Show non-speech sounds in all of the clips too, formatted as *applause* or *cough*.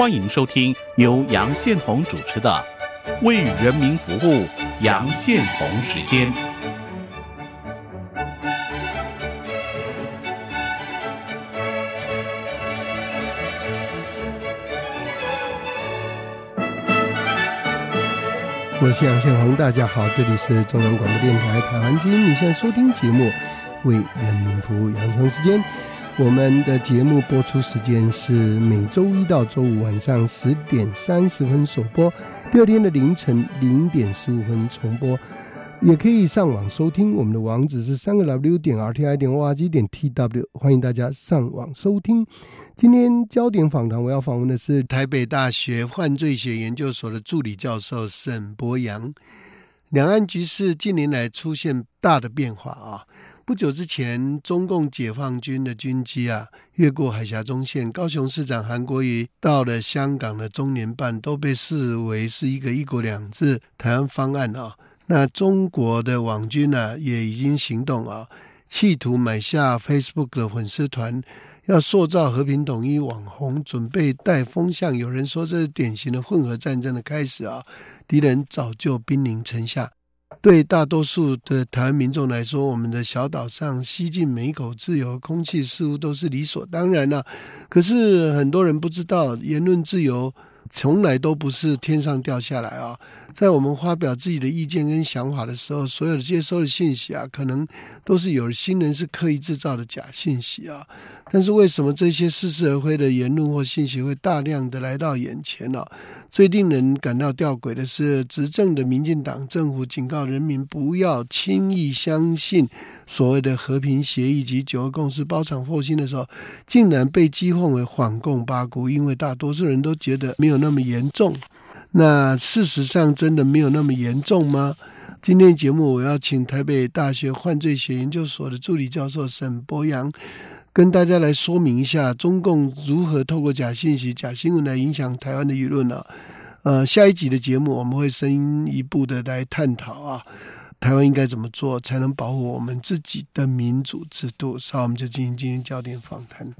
欢迎收听由杨宪宏主持的《为人民服务》杨宪宏时间。我是杨宪宏，大家好，这里是中央广播电台台湾之音，你现在收听节目《为人民服务》杨宪宏时间。我们的节目播出时间是每周一到周五晚上十点三十分首播，第二天的凌晨零点十五分重播。也可以上网收听，我们的网址是三个 W 点 R T I 点 O R G 点 T W，欢迎大家上网收听。今天焦点访谈，我要访问的是台北大学犯罪学研究所的助理教授沈博阳。两岸局势近年来出现大的变化啊！不久之前，中共解放军的军机啊越过海峡中线，高雄市长韩国瑜到了香港的中联办，都被视为是一个“一国两制”台湾方案啊。那中国的网军呢，也已经行动啊，企图买下 Facebook 的粉丝团，要塑造和平统一网红，准备带风向。有人说这是典型的混合战争的开始啊！敌人早就兵临城下。对大多数的台湾民众来说，我们的小岛上吸进每一口自由空气，似乎都是理所当然了。可是很多人不知道，言论自由。从来都不是天上掉下来啊！在我们发表自己的意见跟想法的时候，所有的接收的信息啊，可能都是有心人是刻意制造的假信息啊。但是为什么这些似是而非的言论或信息会大量的来到眼前呢？最令人感到吊诡的是，执政的民进党政府警告人民不要轻易相信所谓的和平协议及九二共识包场获新的时候，竟然被讥讽为反共八股，因为大多数人都觉得没有。那么严重？那事实上真的没有那么严重吗？今天节目我要请台北大学犯罪学研究所的助理教授沈博阳，跟大家来说明一下中共如何透过假信息、假新闻来影响台湾的舆论呢？呃，下一集的节目我们会深一步的来探讨啊，台湾应该怎么做才能保护我们自己的民主制度？稍后我们就进行今天焦点访谈。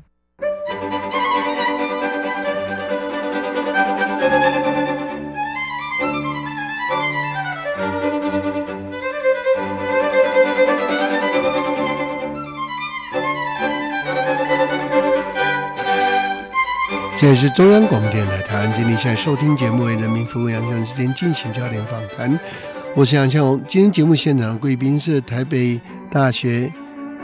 这里是中央广播电台台湾经理，现在收听节目为人民服务杨向时间进行焦点访谈。我是杨向红，今天节目现场的贵宾是台北大学。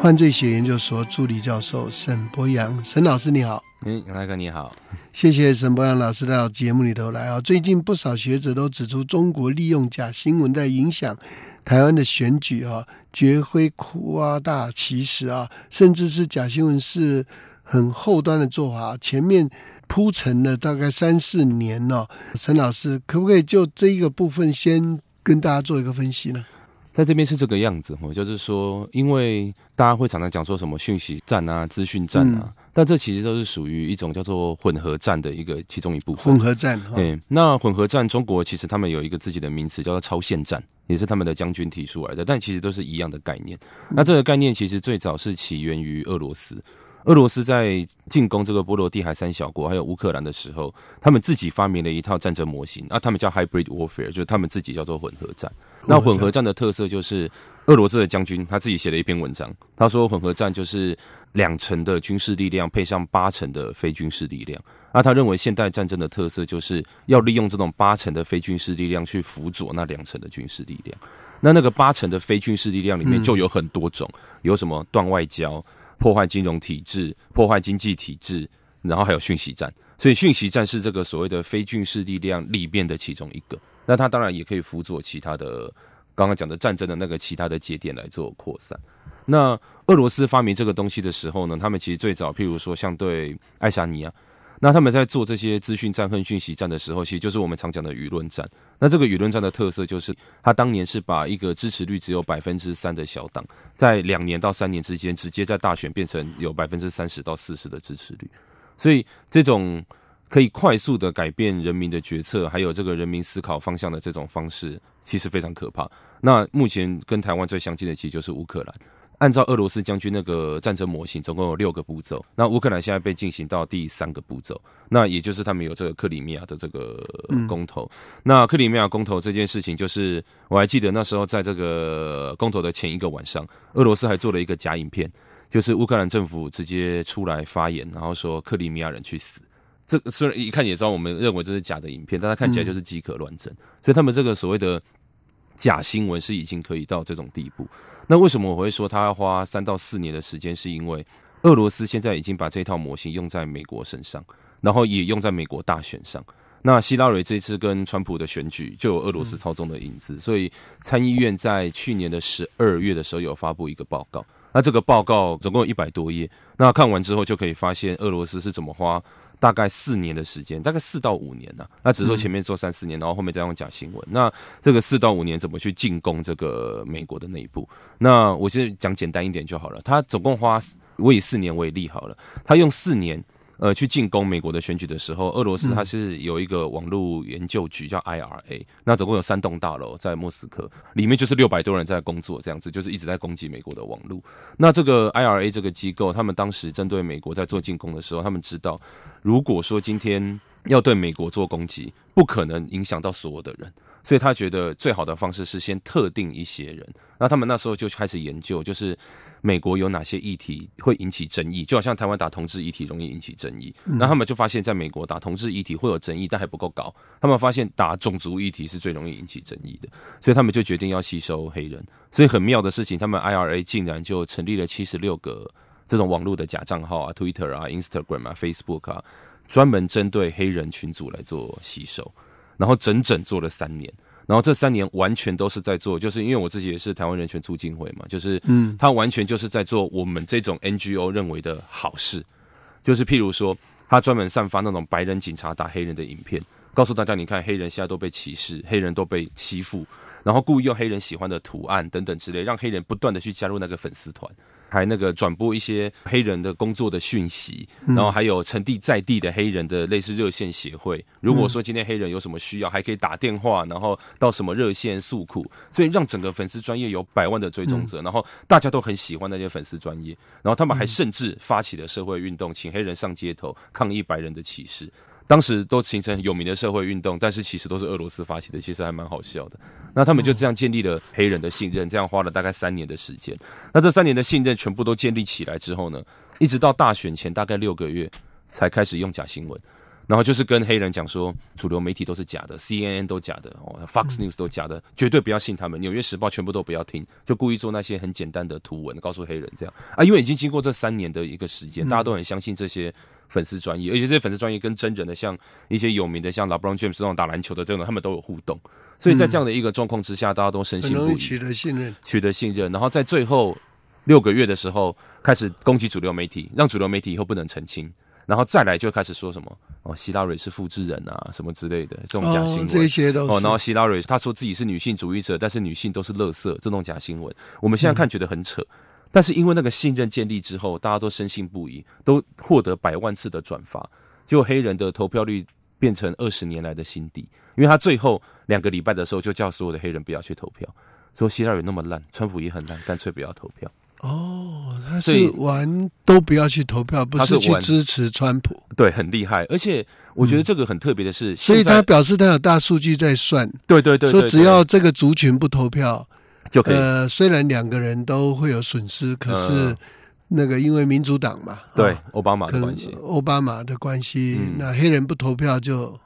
犯罪学研究所助理教授沈博阳，沈老师你好，嗯，杨大哥你好，谢谢沈博阳老师到节目里头来啊。最近不少学者都指出，中国利用假新闻在影响台湾的选举啊，绝非夸大其词啊，甚至是假新闻是很后端的做法，前面铺陈了大概三四年呢。沈老师可不可以就这一个部分先跟大家做一个分析呢？在这边是这个样子，我就是说，因为大家会常常讲说什么讯息战啊、资讯战啊，但这其实都是属于一种叫做混合战的一个其中一部分。混合战，嗯，那混合战，中国其实他们有一个自己的名词叫做超限战，也是他们的将军提出来的，但其实都是一样的概念。那这个概念其实最早是起源于俄罗斯。俄罗斯在进攻这个波罗的海三小国，还有乌克兰的时候，他们自己发明了一套战争模型，啊，他们叫 hybrid warfare，就是他们自己叫做混合战。那混合战的特色就是，俄罗斯的将军他自己写了一篇文章，他说混合战就是两成的军事力量配上八成的非军事力量。那他认为现代战争的特色就是要利用这种八成的非军事力量去辅佐那两成的军事力量。那那个八成的非军事力量里面就有很多种，有什么断外交。破坏金融体制，破坏经济体制，然后还有讯息战，所以讯息战是这个所谓的非军事力量里面的其中一个。那它当然也可以辅佐其他的刚刚讲的战争的那个其他的节点来做扩散。那俄罗斯发明这个东西的时候呢，他们其实最早，譬如说像对爱沙尼亚。那他们在做这些资讯战和讯息战的时候，其实就是我们常讲的舆论战。那这个舆论战的特色就是，他当年是把一个支持率只有百分之三的小党，在两年到三年之间，直接在大选变成有百分之三十到四十的支持率。所以，这种可以快速的改变人民的决策，还有这个人民思考方向的这种方式，其实非常可怕。那目前跟台湾最相近的，其实就是乌克兰。按照俄罗斯将军那个战争模型，总共有六个步骤。那乌克兰现在被进行到第三个步骤，那也就是他们有这个克里米亚的这个公投。那克里米亚公投这件事情，就是我还记得那时候在这个公投的前一个晚上，俄罗斯还做了一个假影片，就是乌克兰政府直接出来发言，然后说克里米亚人去死。这虽然一看也知道，我们认为这是假的影片，但它看起来就是饥渴乱真。所以他们这个所谓的。假新闻是已经可以到这种地步，那为什么我会说他要花三到四年的时间？是因为俄罗斯现在已经把这套模型用在美国身上，然后也用在美国大选上。那希拉蕊这次跟川普的选举就有俄罗斯操纵的影子，所以参议院在去年的十二月的时候有发布一个报告。那这个报告总共有一百多页，那看完之后就可以发现俄罗斯是怎么花大概四年的时间，大概四到五年呢？那只是说前面做三四年，然后后面再用假新闻。那这个四到五年怎么去进攻这个美国的内部？那我先讲简单一点就好了。他总共花，我以四年为例好了，他用四年。呃，去进攻美国的选举的时候，俄罗斯它是有一个网络研究局叫 IRA，那总共有三栋大楼在莫斯科，里面就是六百多人在工作，这样子就是一直在攻击美国的网络。那这个 IRA 这个机构，他们当时针对美国在做进攻的时候，他们知道，如果说今天要对美国做攻击，不可能影响到所有的人。所以他觉得最好的方式是先特定一些人，那他们那时候就开始研究，就是美国有哪些议题会引起争议，就好像台湾打同志议题容易引起争议，那他们就发现，在美国打同志议题会有争议，但还不够高。他们发现打种族议题是最容易引起争议的，所以他们就决定要吸收黑人。所以很妙的事情，他们 IRA 竟然就成立了七十六个这种网络的假账号啊，Twitter 啊、Instagram 啊、Facebook 啊，专门针对黑人群组来做吸收。然后整整做了三年，然后这三年完全都是在做，就是因为我自己也是台湾人权促进会嘛，就是嗯，他完全就是在做我们这种 NGO 认为的好事，就是譬如说，他专门散发那种白人警察打黑人的影片，告诉大家，你看黑人现在都被歧视，黑人都被欺负，然后故意用黑人喜欢的图案等等之类，让黑人不断的去加入那个粉丝团。还那个转播一些黑人的工作的讯息，然后还有成地在地的黑人的类似热线协会。如果说今天黑人有什么需要，还可以打电话，然后到什么热线诉苦，所以让整个粉丝专业有百万的追踪者，然后大家都很喜欢那些粉丝专业，然后他们还甚至发起了社会运动，请黑人上街头抗议白人的歧视。当时都形成有名的社会运动，但是其实都是俄罗斯发起的，其实还蛮好笑的。那他们就这样建立了黑人的信任，这样花了大概三年的时间。那这三年的信任全部都建立起来之后呢，一直到大选前大概六个月才开始用假新闻。然后就是跟黑人讲说，主流媒体都是假的，CNN 都假的，哦，Fox News 都假的，绝对不要信他们。纽约时报全部都不要听，就故意做那些很简单的图文，告诉黑人这样。啊，因为已经经过这三年的一个时间，大家都很相信这些粉丝专业，而且这些粉丝专业跟真人的，像一些有名的，像 LeBron James 这种打篮球的这种，他们都有互动，所以在这样的一个状况之下，大家都深信不疑，取得信任，取得信任，然后在最后六个月的时候开始攻击主流媒体，让主流媒体以后不能澄清。然后再来就开始说什么哦，希拉蕊是复制人啊，什么之类的这种假新闻，这些都哦。然后希拉蕊她说自己是女性主义者，但是女性都是垃圾，这种假新闻，我们现在看觉得很扯，但是因为那个信任建立之后，大家都深信不疑，都获得百万次的转发，就黑人的投票率变成二十年来的新低，因为他最后两个礼拜的时候就叫所有的黑人不要去投票，说希拉蕊那么烂，川普也很烂，干脆不要投票。哦，他是玩都不要去投票，不是去支持川普。对，很厉害。而且我觉得这个很特别的是，所以他表示他有大数据在算。对对对，说只要这个族群不投票就可以。呃，虽然两个人都会有损失，可是那个因为民主党嘛，对奥巴马的关系，奥巴马的关系，那黑人不投票就。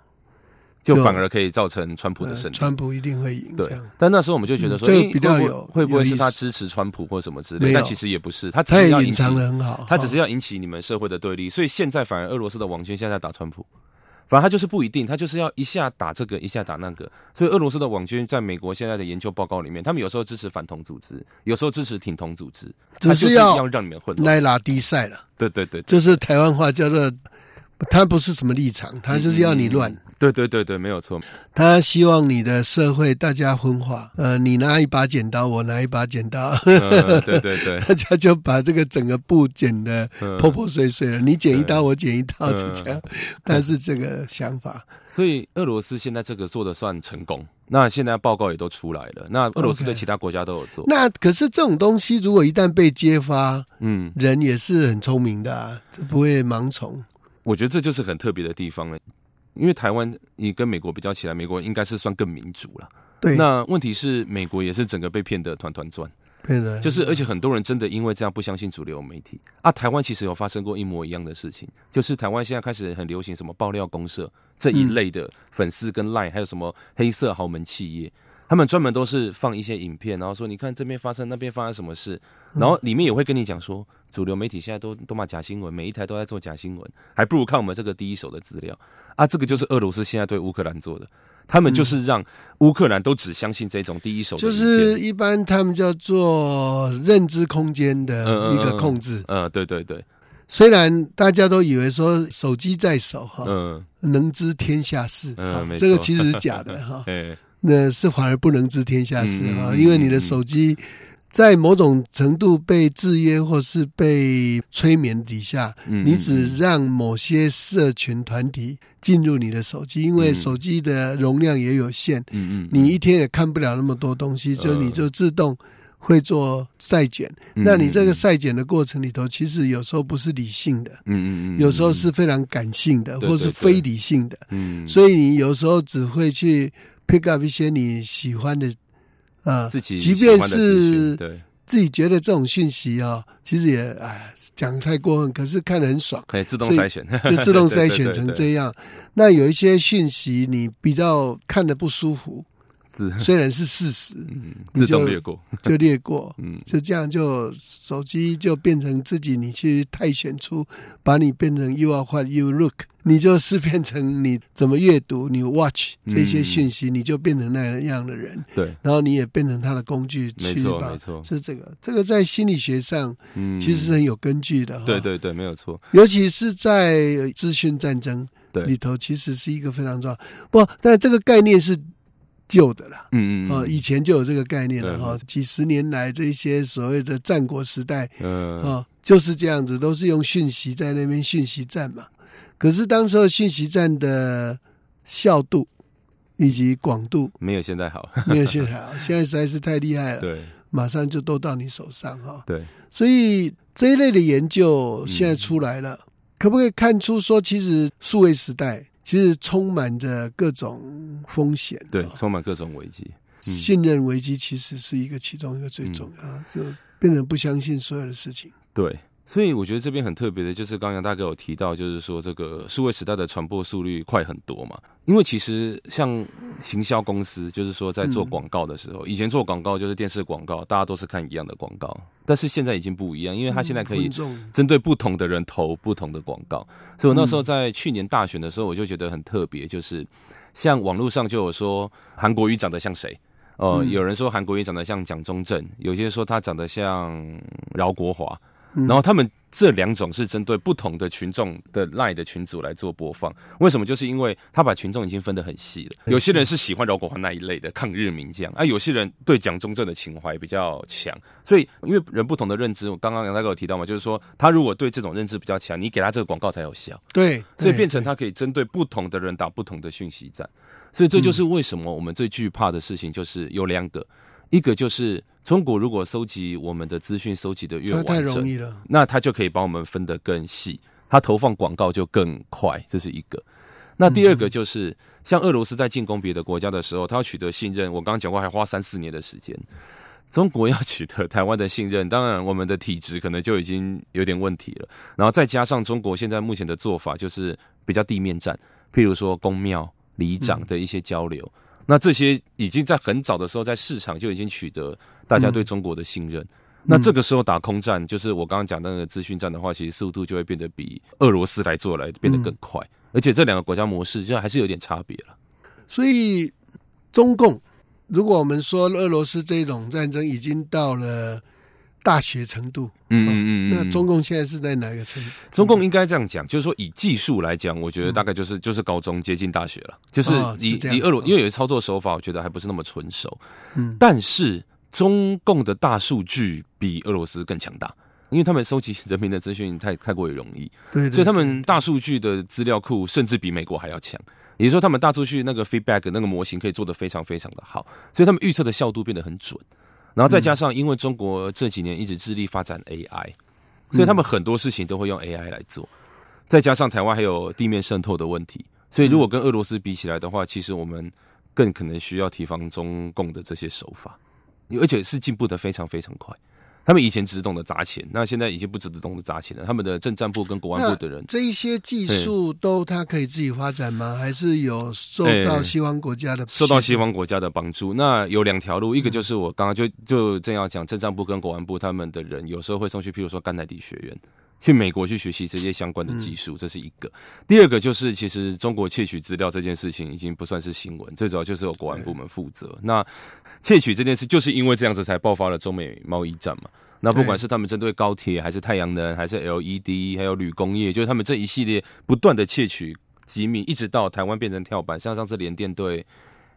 就反而可以造成川普的胜利，川普一定会赢。对，但那时候我们就觉得说，这比较有会不会是他支持川普或什么之类？但其实也不是，他他也隐藏的很好，他只是要引起你们社会的对立。所以现在反而俄罗斯的网军现在打川普，反而他就是不一定，他就是要一下打这个，一下打那个。所以俄罗斯的网军在美国现在的研究报告里面，他们有时候支持反同组织，有时候支持挺同组织，只是要让你们混拉拉低赛了。对对对，就是台湾话叫做他不是什么立场，他就是要你乱。对对对对，没有错。他希望你的社会大家分化，呃，你拿一把剪刀，我拿一把剪刀，嗯对对对，*laughs* 大家就把这个整个布剪的嗯破破碎碎了。你剪一刀，我剪一刀，嗯就这样。但是这个想法，所以俄罗斯现在这个做的算成功。那现在报告也都出来了，那俄罗斯对其他国家都有做。那可是这种东西，如果一旦被揭发，嗯，人也是很聪明的、啊，这不会盲从。我觉得这就是很特别的地方了。因为台湾你跟美国比较起来，美国应该是算更民主了。对，那问题是，美国也是整个被骗得团团转。对的，就是而且很多人真的因为这样不相信主流媒体啊。台湾其实有发生过一模一样的事情，就是台湾现在开始很流行什么爆料公社这一类的粉丝跟 Line，、还有什么黑色豪门企业，他们专门都是放一些影片，然后说你看这边发生那边发生什么事，然后里面也会跟你讲说，主流媒体现在都都骂假新闻，每一台都在做假新闻，还不如看我们这个第一手的资料啊。这个就是俄罗斯现在对乌克兰做的。他们就是让乌克兰都只相信这种第一手的就，是一般他们叫做认知空间的一个嗯控制。嗯，对对对，虽然大家都以为说手机在手哈，嗯。能知天下事，嗯这个其实是假的哈。*laughs* 哎，那是反而不能知天下事啊，因为你的手机在某种程度被制约或是被催眠底下，嗯你只让某些社群团体进入你的手机，因为嗯。手机的容量也有限，嗯嗯，你一天也看不了那么多东西，就呃你就自动会做筛检。嗯那你这个，筛检的过程里头，其实有时候不是理性的，嗯嗯嗯，有时候是非常感性的，或是非理性的。嗯，所以你有时候只会去 pick up 一些你喜欢的，呃，自己即便是对，自己觉得这种讯息啊、其实也哎讲得太过分，可是看得很爽，可以自动筛选，就自动筛选对对对。对成这样。那有一些讯息你比较看的不舒服，自虽然是事实，*laughs* 嗯你就自动略过，就略过。*laughs* 嗯。就这样，就手机就变成自己，你去泰选出，把你变成 you are what you look，你就是变成你怎么阅读，你 watch 这些讯息，你就变成那样的人，对，然后你也变成他的工具没错没错，是这个，这个在心理学上嗯，其实是很有根据的哈。对对对，没有错，尤其是在资讯战争对里头，其实是一个非常重要。不，但这个概念是旧的了。嗯嗯哦，以前就有这个概念了对哈。几十年来，这些所谓的战国时代嗯哦，就是这样子，都是用讯息在那边讯息战嘛。可是当时候讯息战的效度以及广度没有现在好，没有现在好，现在实在是太厉害了，对。马上就都到你手上哈。对，所以这一类的研究嗯。现在出来了，可不可以看出说，其实数位时代其实充满着各种风险，对哦，充满各种危机，嗯。信任危机其实是一个其中一个最重要的，就变成不相信所有的事情。对。所以我觉得这边很特别的，就是刚刚杨大哥有提到，就是说这个数位时代的传播速率快很多嘛。因为其实像行销公司，就是说在做广告的时候，以前做广告就是电视广告，大家都是看一样的广告，但是现在已经不一样，因为他现在可以针对不同的人投不同的广告。所以我那时候在去年大选的时候，我就觉得很特别，就是像网络上就有说韩国瑜长得像谁。呃，嗯有人说韩国瑜长得像蒋中正，有些说他长得像饶国华，嗯然后他们这两种是针对不同的群众的赖的群组来做播放。为什么？就是因为他把群众已经分得很细了。有些人是喜欢饶国华那一类的抗日名将，啊，有些人对蒋中正的情怀比较强。所以，因为人不同的认知，我刚刚杨大哥有提到嘛，就是说他如果对这种认知比较强，你给他这个广告才有效。对，所以变成他可以针对不同的人打不同的讯息战，所以这就是为什么我们最惧怕的事情就是有两个，一个就是中国如果收集我们的资讯收集的越完整，容易了。那它就可以把我们分得更细，它投放广告就更快，这是一个。那第二个就是，像俄罗斯在进攻别的国家的时候，他要取得信任，我刚刚讲过，还花三四年的时间。中国要取得台湾的信任，当然我们的体制可能就已经有点问题了。然后再加上中国现在目前的做法就是比较地面战，譬如说公庙、里长的一些交流，那这些已经在很早的时候在市场就已经取得大家对中国的信任。那这个时候打空战，就是我刚刚讲那个资讯战的话，其实速度就会变得比俄罗斯来做来变得更快，而且这两个国家模式就还是有点差别了。所以中共，如果我们说俄罗斯这种战争已经到了大学程度。嗯嗯嗯嗯，那中共现在是在哪个程度？中共应该这样讲，就是说以技术来讲，我觉得大概就是就是高中接近大学了，就是以以俄罗，因为有些操作手法，我觉得还不是那么纯熟。嗯但是中共的大数据比俄罗斯更强大，因为他们收集人民的资讯太太过于容易，对对，所以他们大数据的资料库甚至比美国还要强。也就是说，他们大数据那个 feedback 那个模型可以做得非常非常的好，所以他们预测的效度变得很准。然后再加上，因为中国这几年一直致力发展 AI，所以他们很多事情都会用 AI 来做。再加上台湾还有地面渗透的问题，所以如果跟俄罗斯比起来的话，其实我们更可能需要提防中共的这些手法，而且是进步的非常非常快。他们以前只懂得砸钱，那现在已经不只懂得砸钱了。他们的政战部跟国安部的人，这一些技术都他可以自己发展吗？还是有受到哎西方国家的受到西方国家的帮助。那有两条路，一个就是我刚刚就就正要讲，政战部跟国安部他们的人有时候会送去，譬如说甘乃迪学院。去美国去学习这些相关的技术，这是一个。第二个就是，其实中国窃取资料这件事情已经不算是新闻，最主要就是由国安部门负责。那窃取这件事，就是因为这样子才爆发了中美贸易战嘛。那不管是他们针对高铁，还是太阳能，还是 LED，还有铝工业，就是他们这一系列不断的窃取机密，一直到台湾变成跳板，像上次联电对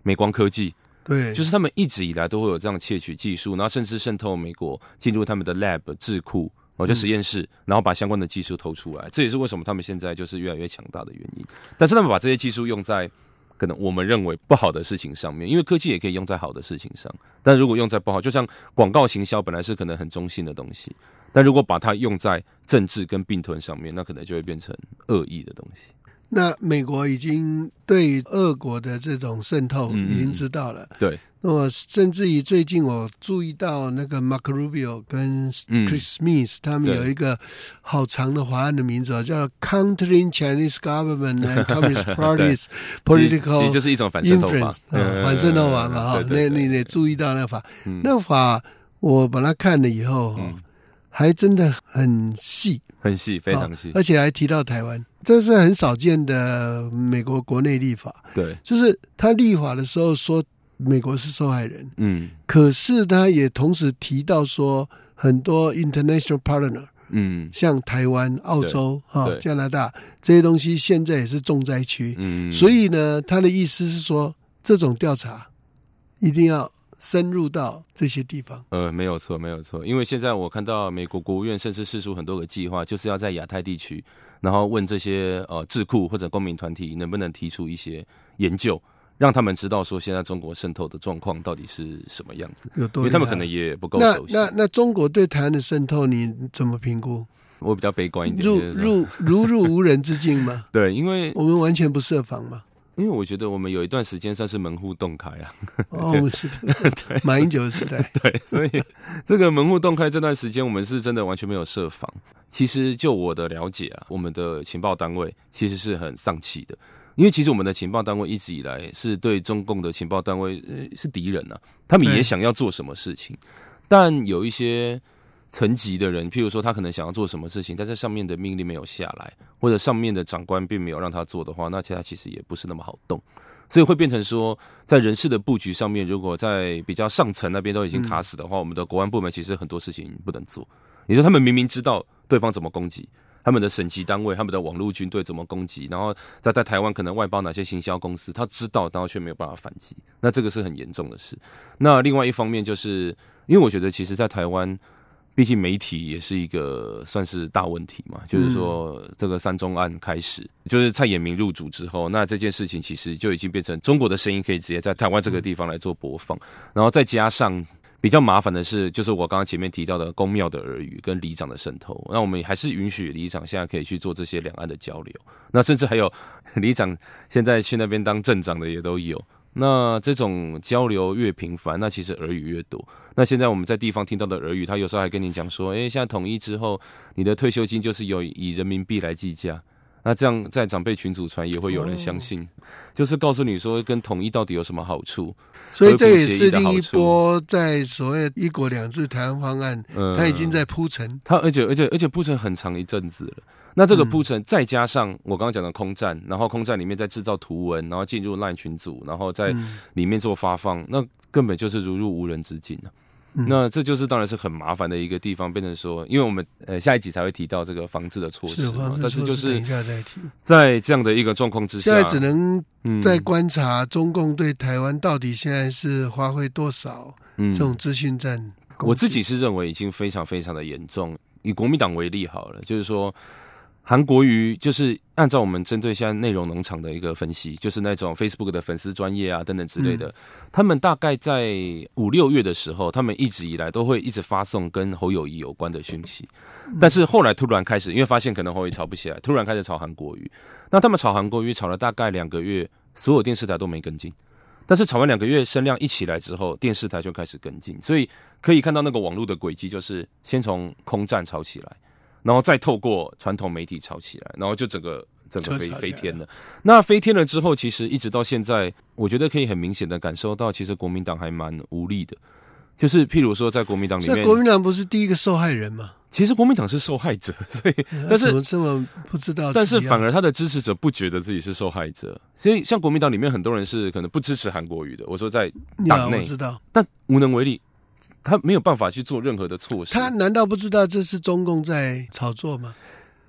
美光科技，对，就是他们一直以来都会有这样窃取技术，然后甚至渗透美国进入他们的 lab 智库，哦，就实验室，然后把相关的技术偷出来。这也是为什么他们现在就是越来越强大的原因。但是他们把这些技术用在可能我们认为不好的事情上面，因为科技也可以用在好的事情上。但如果用在不好，就像广告行销本来是可能很中性的东西，但如果把它用在政治跟并吞上面，那可能就会变成恶意的东西。那美国已经对俄国的这种渗透已经知道了。对，那么甚至于最近我注意到那个 Mark Rubio 跟嗯。Chris Smith 他们有一个好长的法案的名字哦，叫 Countering Chinese Government and Communist *laughs* Parties Political 就是一种反渗透法。反渗透法嘛哈那你得注意到那个法，嗯。那法我把它看了以后，嗯。还真的很细，很细，非常细。啊，而且还提到台湾，这是很少见的美国国内立法，对，就是他立法的时候说美国是受害人，嗯。可是他也同时提到说很多 international partner，嗯。像台湾、澳洲、啊对。加拿大这些东西，现在也是重灾区。嗯，所以呢，他的意思是说，这种调查一定要深入到这些地方。呃，没有错，没有错，因为现在我看到美国国务院甚至试出很多个计划，就是要在亚太地区，然后问这些呃智库或者公民团体能不能提出一些研究，让他们知道说现在中国渗透的状况到底是什么样子，有多？因为他们可能也不够那熟悉。那那中国对台湾的渗透，你怎么评估？我比较悲观一点，入入如入无人之境吗？*laughs* 对，因为我们完全不设防嘛？因为我觉得我们有一段时间算是门户洞开啊，哦，是马英九的时代，对，所以这个门户洞开这段时间，我们是真的完全没有设防。其实就我的了解啊，我们的情报单位其实是很丧气的，因为其实我们的情报单位一直以来是对中共的情报单位、呃、是敌人啊，他们也想要做什么事情，但有一些层级的人，譬如说他可能想要做什么事情，但是上面的命令没有下来，或者上面的长官并没有让他做的话，那其他其实也不是那么好动。所以会变成说，在人事的布局上面，如果在比较上层那边都已经卡死的话，我们的国安部门其实很多事情不能做。也就他们明明知道对方怎么攻击，他们的省级单位、他们的网络军队怎么攻击，然后再在台湾可能外包哪些行销公司，他知道，然后却没有办法反击，那这个是很严重的事。那另外一方面，就是因为我觉得，其实，在台湾。毕竟媒体也是一个算是大问题嘛，就是说这个三中案开始，就是蔡衍明入主之后，那这件事情其实就已经变成中国的声音可以直接在台湾这个地方来做播放，然后再加上比较麻烦的是，就是我刚刚前面提到的公庙的耳语跟里长的渗透，那我们还是允许里长现在可以去做这些两岸的交流，那甚至还有 *laughs* 里长现在去那边当镇长的也都有。那这种交流越频繁，那其实耳语越多。那现在我们在地方听到的耳语，他有时候还跟你讲说：“诶，现在统一之后，你的退休金就是有以人民币来计价。”那这样在长辈群组传也会有人相信，就是告诉你说跟统一到底有什么好处。所以这也是另一波在所谓“一国两制”台湾方案，嗯，它已经在铺陈。它而且而且而且铺陈很长一阵子了。那这个铺陈再加上我刚刚讲的空战，然后空战里面再制造图文，然后进入烂群组，然后在嗯里面做发放，那根本就是如入无人之境啊。嗯那这就是当然是很麻烦的一个地方，变成说，因为我们呃下一集才会提到这个防治的措施但是就是。在这样的一个状况之下，现在只能嗯在观察中共对台湾到底现在是花费多少嗯这种资讯战。我自己是认为已经非常非常的严重。以国民党为例好了，就是说韩国瑜就是按照我们针对现在内容农场的一个分析，就是那种 Facebook 的粉丝专业啊等等之类的，嗯他们大概在五六月的时候，他们一直以来都会一直发送跟侯友谊有关的讯息，嗯但是后来突然开始，因为发现可能侯友谊炒不起来，突然开始炒韩国瑜。那他们炒韩国瑜炒了大概两个月，所有电视台都没跟进。但是炒完两个月，声量一起来之后，电视台就开始跟进，所以可以看到那个网络的轨迹，就是先从空战炒起来，然后再透过传统媒体炒起来，然后就整个整个飞飞天了。那飞天了之后，其实一直到现在，我觉得可以很明显的感受到，其实国民党还蛮无力的。就是譬如说，在国民党里面，国民党不是第一个受害人吗？其实国民党是受害者，所以 *laughs* 但是怎么这么不知道？但是反而他的支持者不觉得自己是受害者，所以像国民党里面很多人是可能不支持韩国瑜的。我说在，党内知道，但无能为力，他没有办法去做任何的措施。他难道不知道这是中共在炒作吗？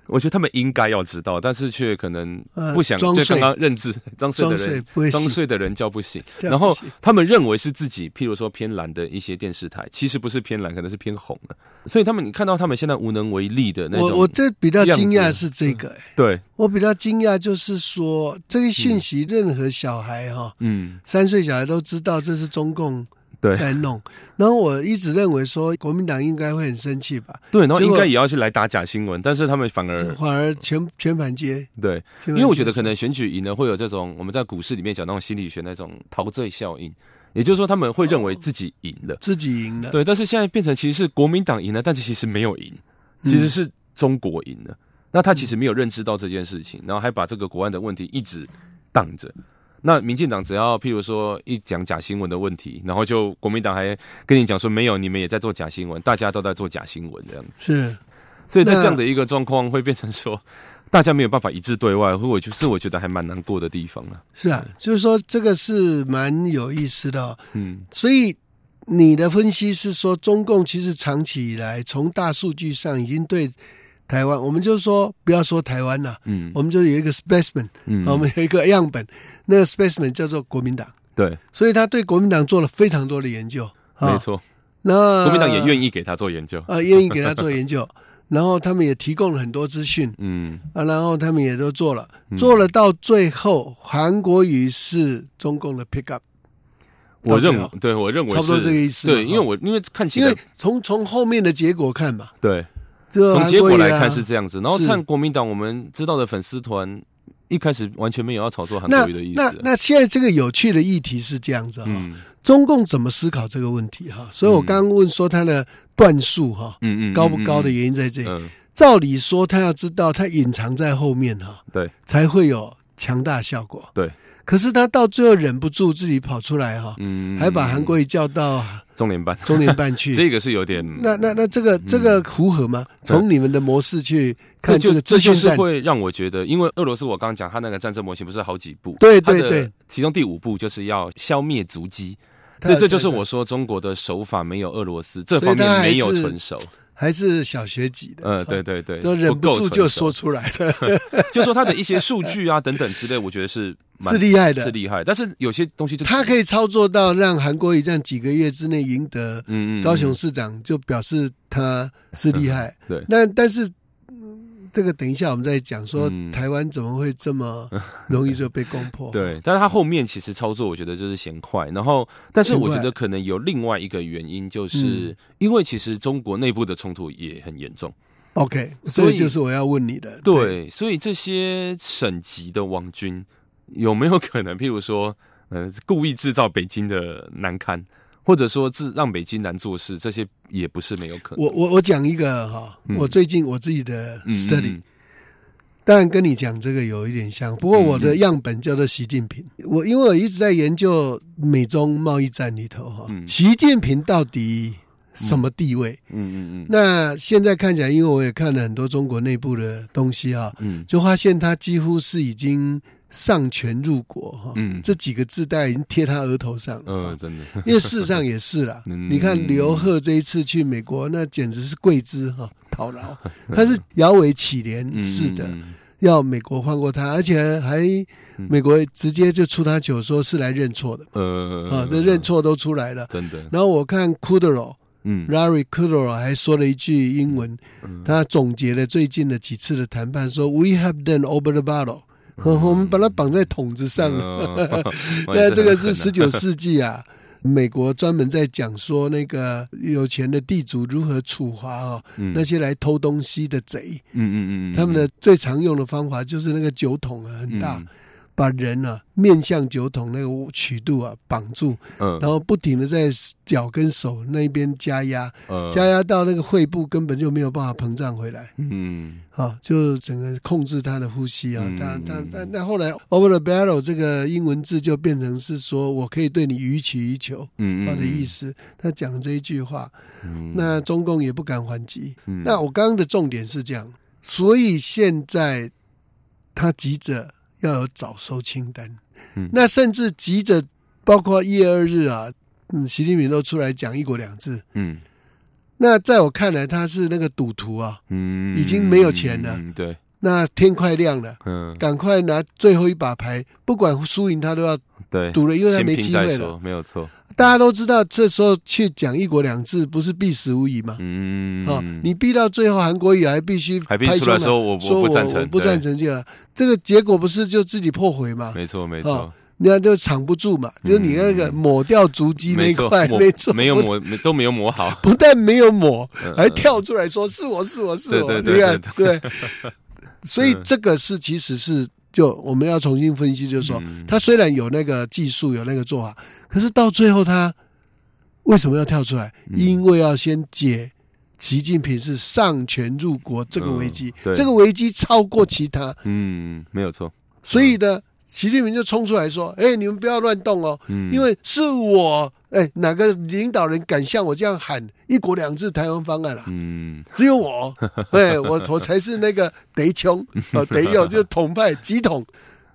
我觉得他们应该要知道，但是却可能呃不想。就刚刚认知 *laughs* 装睡的人，装睡的人叫不醒。然后他们认为是自己，譬如说偏蓝的一些电视台，其实不是偏蓝，可能是偏红的。所以他们，你看到他们现在无能为力的那种，我我这比较惊讶是这个、欸，对，我比较惊讶就是说这个讯息，任何小孩哈、嗯，三岁小孩都知道这是中共对在弄。然后我一直认为说国民党应该会很生气吧，对，然后应该也要去来打假新闻，但是他们反而反而全全盘接。对，因为我觉得可能选举赢了会有这种我们在股市里面讲那种心理学那种陶醉效应，也就是说他们会认为自己赢了，自己赢了，对，但是现在变成其实是国民党赢了，但是其实没有赢，其实是中国赢了。那他其实没有认知到这件事情，然后还把这个国安的问题一直挡着。那民进党只要譬如说一讲假新闻的问题，然后就国民党还跟你讲说没有，你们也在做假新闻，大家都在做假新闻这样子。是所以在那这样的一个状况，会变成说大家没有办法一致对外，或我就是我觉得还蛮难过的地方啊。是啊，就是说这个是蛮有意思的、哦。嗯，所以你的分析是说，中共其实长期以来从大数据上已经对台湾，我们就说不要说台湾了，嗯。我们就有一个 specimen，、嗯。我们有一个样本，那个 specimen 叫做国民党，对，所以他对国民党做了非常多的研究。啊。没，错，那国民党也愿意意给他做研究。啊，愿意给他做研究，*laughs* 然后他们也提供了很多资讯嗯，啊，然后他们也都做了，做了到最后，韩国语是中共的 pick up。我认对我认为差不多这个意思对，因为我因为看起来因为从从后面的结果看嘛，对，就从结果来看是这样子。然后是看国民党，我们知道的粉丝团一开始完全没有要炒作韩那国瑜的意思。那那现在这个有趣的议题是这样子哈、嗯中共怎么思考这个问题哈？所以我刚刚问说他的段数哈、嗯嗯，高不高的原因在这里。嗯，照理说，他要知道他隐藏在后面哈，对才会有强大效果。对，可是他到最后忍不住自己跑出来哈，嗯，还把韩国瑜叫到中联办中联办去。*laughs* 这个是有点那那那这个这个符合吗？从你们的模式去看这个这就是会让我觉得，因为俄罗斯我刚刚讲，他那个战争模型不是好几步？对对对，其中第五步就是要消灭足迹。这这就是我说中国的手法没有俄罗斯这方面没有是纯熟。还是小学级的。呃，对对对，都忍不住就说出来了，*laughs* 就说他的一些数据啊等等之类，我觉得是蛮是厉害的是。厉害。但是有些东西就他可以操作到让韩国瑜这样几个月之内赢得高雄嗯市长，就表示他是厉害。*laughs* 对那但是、嗯这个等一下我们再讲，说嗯台湾怎么会这么 *laughs* 容易就被攻破？对，但是他后面其实操作，我觉得就是嫌快。然后，但是我觉得可能有另外一个原因，就是嗯因为其实中国内部的冲突也很严重。，OK，所以就是我要问你的。对，所以这些省级的王军有没有可能，譬如说，*laughs* 呃，故意制造北京的难堪，或者说制让北京难做事，这些也不是没有可能。我我我讲一个哈，嗯我最近我自己的嗯 study，、嗯当然跟你讲这个有一点像，不过我的样本叫做习近平。我因为我一直在研究美中贸易战里头哈，嗯习近平到底什么地位。嗯嗯嗯。那现在看起来，因为我也看了很多中国内部的东西啊，嗯。就发现他几乎是已经上权入国哈。嗯。这几个字大概已经贴他额头上了。嗯，真的，因为事实上也是啦，*laughs* 嗯。你看刘贺这一次去美国，那简直是跪姿哈讨饶，*laughs* 他是摇尾乞怜嗯似的，嗯要美国放过他，而且还美国直接就出他酒，说是来认错的呃啊，这认错都出来了。真的，然后我看 Kudrow 嗯。Larry Kudrow 还说了一句英文，他总结了最近的几次的谈判，说 We have done over the bottle，我们把它绑在桶子上了。*laughs* 嗯那这个是十很九世纪啊，美国专门在讲说那个有钱的地主如何处罚哦嗯。那些来偷东西的贼。嗯嗯嗯，他们的最常用的方法就是那个酒桶啊很大，嗯把人啊面向酒桶那个曲度啊绑住，嗯，然后不停的在脚跟手那边加压，嗯加压到那个肺部根本就没有办法膨胀回来。嗯啊，就整个控制他的呼吸啊嗯，但但但但后来 over the barrel 这个英文字就变成是说我可以对你予取予求嗯啊的意思，思。他讲这一句话，嗯那中共也不敢还击。嗯那我刚刚的重点是这样，所以现在他急着要有早收清单。嗯，那甚至急着包括一月二日啊，嗯，习近平都出来讲一国两制。嗯。那在我看来，他是那个赌徒啊，嗯已经没有钱了。嗯对，那天快亮了。嗯。赶快拿最后一把牌，不管输赢他都要对，赌了，因为他没机会了。没有错，大家都知道，这时候去讲一国两制，不是必死无疑吗？嗯。哦，你逼到最后，韩国也还必须还必须拍出来说我说我不赞成，我不赞，成这个，这个结果不是就自己破毁吗？没错没哦错，你看就藏不住嘛，就是你那个嗯抹掉足迹那块，抹没错，没有抹都没有抹好，*laughs* 不但没有抹，嗯还跳出来说是我是我是我，你看对。对，所以嗯。这个是其实是就我们要重新分析，就是说嗯。他虽然有那个技术有那个做法，可是到最后他为什么要跳出来？嗯。因为要先解习近平是上权入国这个危机，这个危机超过其他，嗯，没有错，所以呢，习近平就冲出来说：“哎，你们不要乱动哦，嗯，因为是我，哎，哪个领导人敢像我这样喊‘一国两制’台湾方案啊？嗯只有我，哎，我我才是那个贼穷，啊，*laughs* 贼有就是统派极统。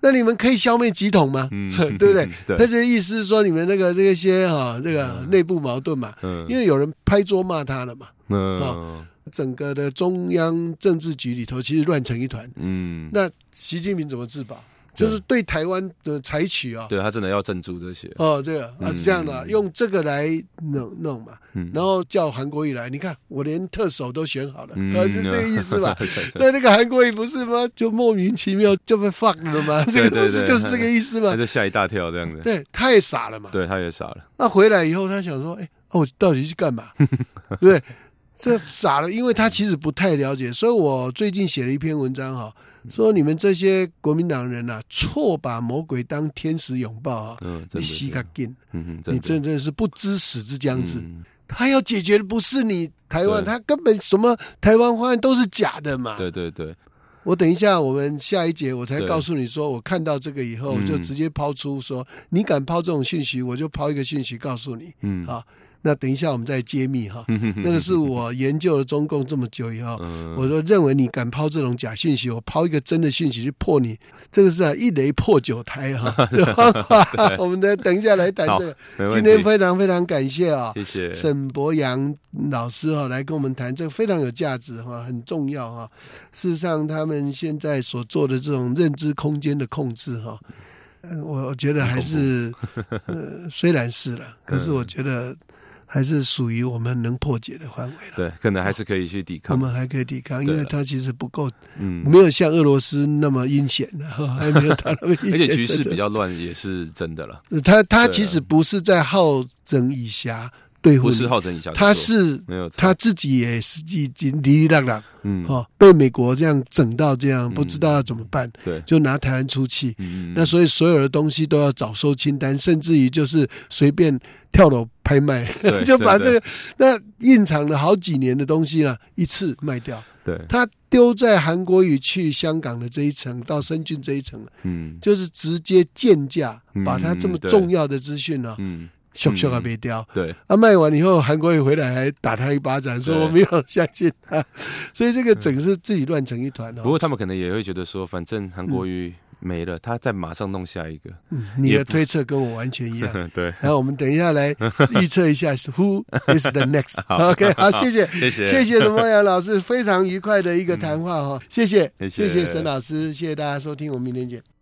那你们可以消灭极统吗？嗯 *laughs* 对不对？*laughs* 对他这个意思是说，你们那个这些哈、这个内部矛盾嘛，嗯因为有人拍桌骂他了嘛，嗯整个的中央政治局里头其实乱成一团。嗯，那习近平怎么自保？就是对台湾的采取啊，对他真的要镇住这些，哦，这个啊嗯是这样的啊，用这个来弄弄嘛，嗯然后叫韩国瑜来，你看我连特首都选好了，嗯啊，是这个意思吧？*laughs* 对对对那那个韩国瑜不是吗？就莫名其妙就被 fuck 了吗？这 *laughs* 个对对 *laughs* 不是就是这个意思嘛他？就吓一大跳这样子，对，他也傻了嘛。对，他也傻了，那回来以后，他想说，哎，哦，我到底是干嘛？对？这傻了，因为他其实不太了解，所以我最近写了一篇文章哈，说你们这些国民党人呐、错把魔鬼当天使拥抱啊，嗯，你膝的是，盖劲，嗯，你真的。真是不知死之将至。嗯。他要解决的不是你台湾，他根本什么台湾方案都是假的嘛。对对对，我等一下，我们下一节我才告诉你说，我看到这个以后，就直接抛出说，你敢抛这种讯息，我就抛一个讯息告诉你。嗯，好，那等一下我们再揭秘哈。那个是我研究了中共这么久以后，嗯我说认为你敢抛这种假信息，我抛一个真的讯息去破你，这个是啊一雷破九台哈。*laughs* 我们再等一下来谈这个。今天，非常非常感谢啊。谢谢，沈博阳老师哈、来跟我们谈这个非常有价值哈、很重要哈、事实上，他们现在所做的这种认知空间的控制哈、呃我我觉得还是呃虽然是了，可是我觉得还是属于我们能破解的范围了。对，可能还是可以去抵抗，我们还可以抵抗，因为它其实不够，嗯，没有像俄罗斯那么阴险的，哈 *laughs* 还没有他那么阴险而。且局势比较乱也是真的了，他他其实不是在好整以暇对付你，不是好整以下，他是没有，他自己也是已经哩哩浪浪嗯，哦，被美国这样整到这样，不知道要怎么办，对，就拿台湾出气。嗯，那所以所有的东西都要早收清单，甚至于就是随便跳楼拍卖，*laughs* 就把这对个那印藏了好几年的东西啊，一次卖掉。对，他丢在韩国语去香港的这一层到深圳这一层，嗯就是直接贱价嗯把他这么重要的资讯呢，嗯咻咻还没掉。对，啊，卖完以后，韩国瑜回来还打他一巴掌，说我没有相信他，*laughs* 所以这个整个是自己乱成一团哦。不过他们可能也会觉得说，反正韩国瑜没了，他再马上弄下一个。你的推测跟我完全一样。*laughs* 对，然后我们等一下来预测一下是 Who is the next？OK，好，谢谢，谢谢谢谢陈梦阳老师，非常愉快的一个谈话哈，谢谢谢谢沈老师，谢谢大家收听，我们明天见。